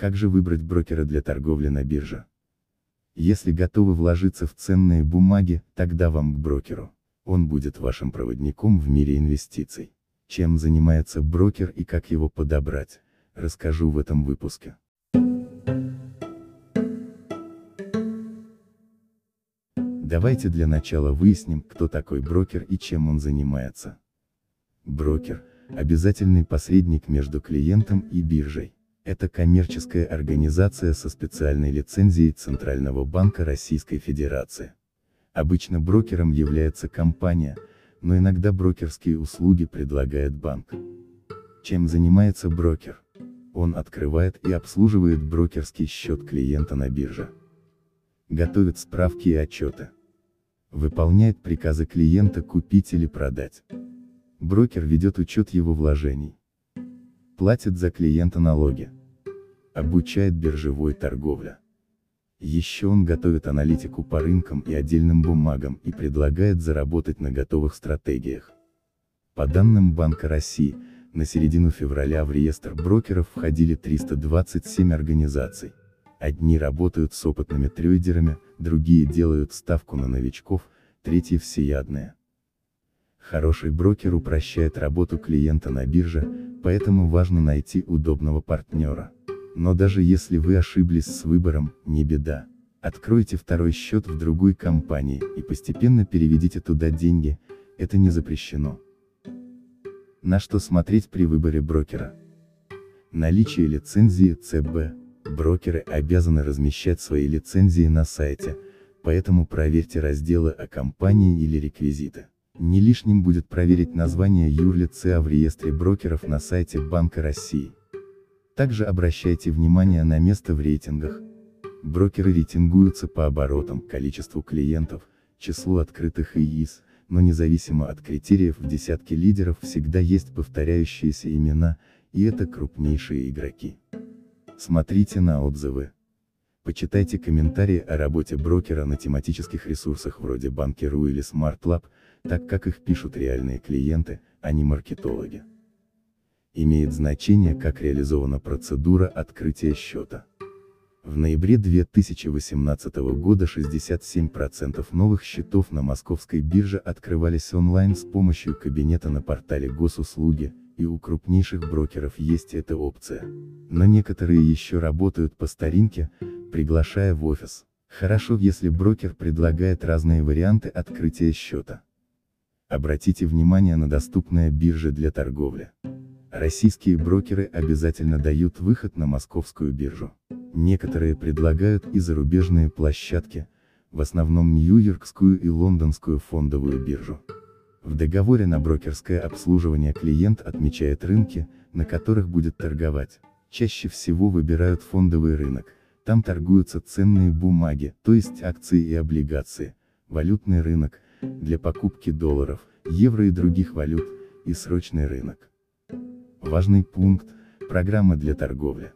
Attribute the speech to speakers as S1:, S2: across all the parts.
S1: Как же выбрать брокера для торговли на бирже? Если готовы вложиться в ценные бумаги, тогда вам к брокеру. Он будет вашим проводником в мире инвестиций. Чем занимается брокер и как его подобрать, расскажу в этом выпуске. Давайте для начала выясним, кто такой брокер и чем он занимается. Брокер – обязательный посредник между клиентом и биржей. Это коммерческая организация со специальной лицензией Центрального банка Российской Федерации. Обычно брокером является компания, но иногда брокерские услуги предлагает банк. Чем занимается брокер? Он открывает и обслуживает брокерский счет клиента на бирже. Готовит справки и отчеты. Выполняет приказы клиента купить или продать. Брокер ведет учет его вложений. Платит за клиента налоги. Обучает биржевой торговле. Еще он готовит аналитику по рынкам и отдельным бумагам и предлагает заработать на готовых стратегиях. По данным Банка России, на середину февраля в реестр брокеров входили 327 организаций. Одни работают с опытными трейдерами, другие делают ставку на новичков, третьи всеядные. Хороший брокер упрощает работу клиента на бирже, поэтому важно найти удобного партнера. Но даже если вы ошиблись с выбором, не беда. Откройте второй счет в другой компании и постепенно переведите туда деньги, это не запрещено. На что смотреть при выборе брокера? Наличие лицензии ЦБ. Брокеры обязаны размещать свои лицензии на сайте, поэтому проверьте разделы о компании или реквизиты. Не лишним будет проверить название юрлица в реестре брокеров на сайте Банка России. Также обращайте внимание на место в рейтингах. Брокеры рейтингуются по оборотам, количеству клиентов, числу открытых ИИС, но независимо от критериев в десятке лидеров всегда есть повторяющиеся имена, и это крупнейшие игроки. Смотрите на отзывы. Почитайте комментарии о работе брокера на тематических ресурсах вроде Банки.ру или SmartLab, так как их пишут реальные клиенты, а не маркетологи. Имеет значение, как реализована процедура открытия счета. В ноябре 2018 года 67% новых счетов на московской бирже открывались онлайн с помощью кабинета на портале госуслуги, и у крупнейших брокеров есть эта опция. Но некоторые еще работают по старинке, приглашая в офис. Хорошо, если брокер предлагает разные варианты открытия счета. Обратите внимание на доступные биржи для торговли. Российские брокеры обязательно дают выход на московскую биржу. Некоторые предлагают и зарубежные площадки, в основном Нью-Йоркскую и Лондонскую фондовую биржу. В договоре на брокерское обслуживание клиент отмечает рынки, на которых будет торговать. Чаще всего выбирают фондовый рынок, там торгуются ценные бумаги, то есть акции и облигации, валютный рынок, для покупки долларов, евро и других валют, и срочный рынок. Важный пункт – программы для торговли.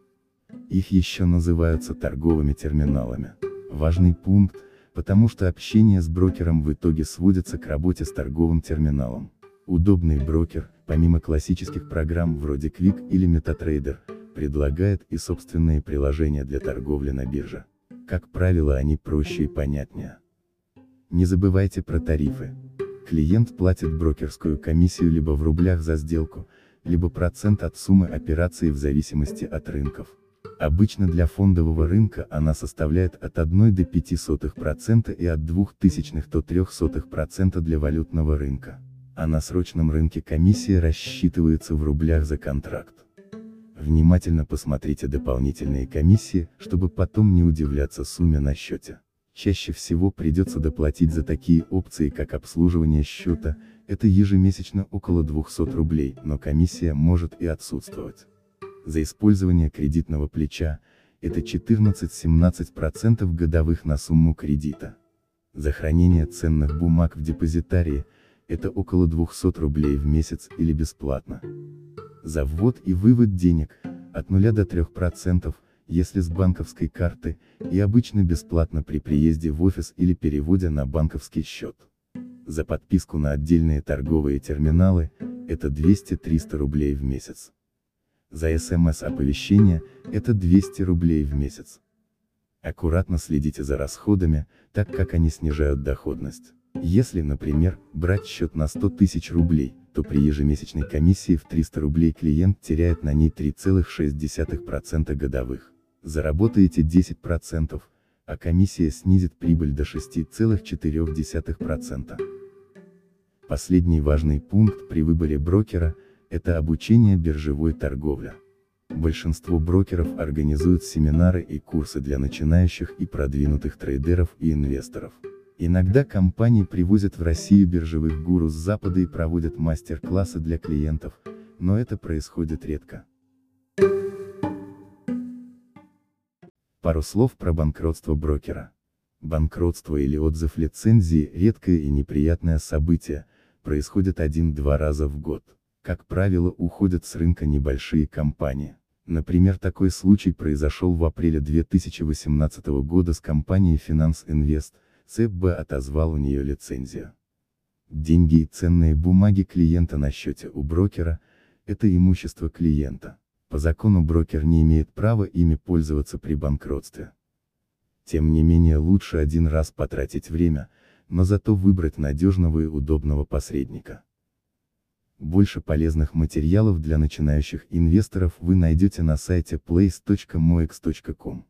S1: Их еще называются торговыми терминалами. Важный пункт, потому что общение с брокером в итоге сводится к работе с торговым терминалом. Удобный брокер, помимо классических программ вроде Quick или MetaTrader, предлагает и собственные приложения для торговли на бирже. Как правило они проще и понятнее. Не забывайте про тарифы. Клиент платит брокерскую комиссию либо в рублях за сделку, либо процент от суммы операции в зависимости от рынков. Обычно для фондового рынка она составляет от 1 до 0,05% и от 0,02 до 0,03% для валютного рынка. А на срочном рынке комиссия рассчитывается в рублях за контракт. Внимательно посмотрите дополнительные комиссии, чтобы потом не удивляться сумме на счете. Чаще всего придется доплатить за такие опции как обслуживание счета, это ежемесячно около 200 рублей, но комиссия может и отсутствовать. За использование кредитного плеча, это 14-17% годовых на сумму кредита. За хранение ценных бумаг в депозитарии, это около 200 рублей в месяц или бесплатно. За ввод и вывод денег, от 0 до 3%, если с банковской карты, и обычно бесплатно при приезде в офис или переводе на банковский счет. За подписку на отдельные торговые терминалы, это 200-300 рублей в месяц. За СМС-оповещение, это 200 рублей в месяц. Аккуратно следите за расходами, так как они снижают доходность. Если, например, брать счет на 100 тысяч рублей, то при ежемесячной комиссии в 300 рублей клиент теряет на ней 3,6% годовых. Заработаете 10%, а комиссия снизит прибыль до 6,4%. Последний важный пункт при выборе брокера – это обучение биржевой торговле. Большинство брокеров организуют семинары и курсы для начинающих и продвинутых трейдеров и инвесторов. Иногда компании привозят в Россию биржевых гуру с Запада и проводят мастер-классы для клиентов, но это происходит редко. Пару слов про банкротство брокера. Банкротство или отзыв лицензии – редкое и неприятное событие, происходит один-два раза в год. Как правило, уходят с рынка небольшие компании. Например, такой случай произошел в апреле 2018 года с компанией Finance Invest, ЦБ отозвал у нее лицензию. Деньги и ценные бумаги клиента на счете у брокера – это имущество клиента. По закону брокер не имеет права ими пользоваться при банкротстве. Тем не менее лучше один раз потратить время, но зато выбрать надежного и удобного посредника. Больше полезных материалов для начинающих инвесторов вы найдете на сайте place.moex.com.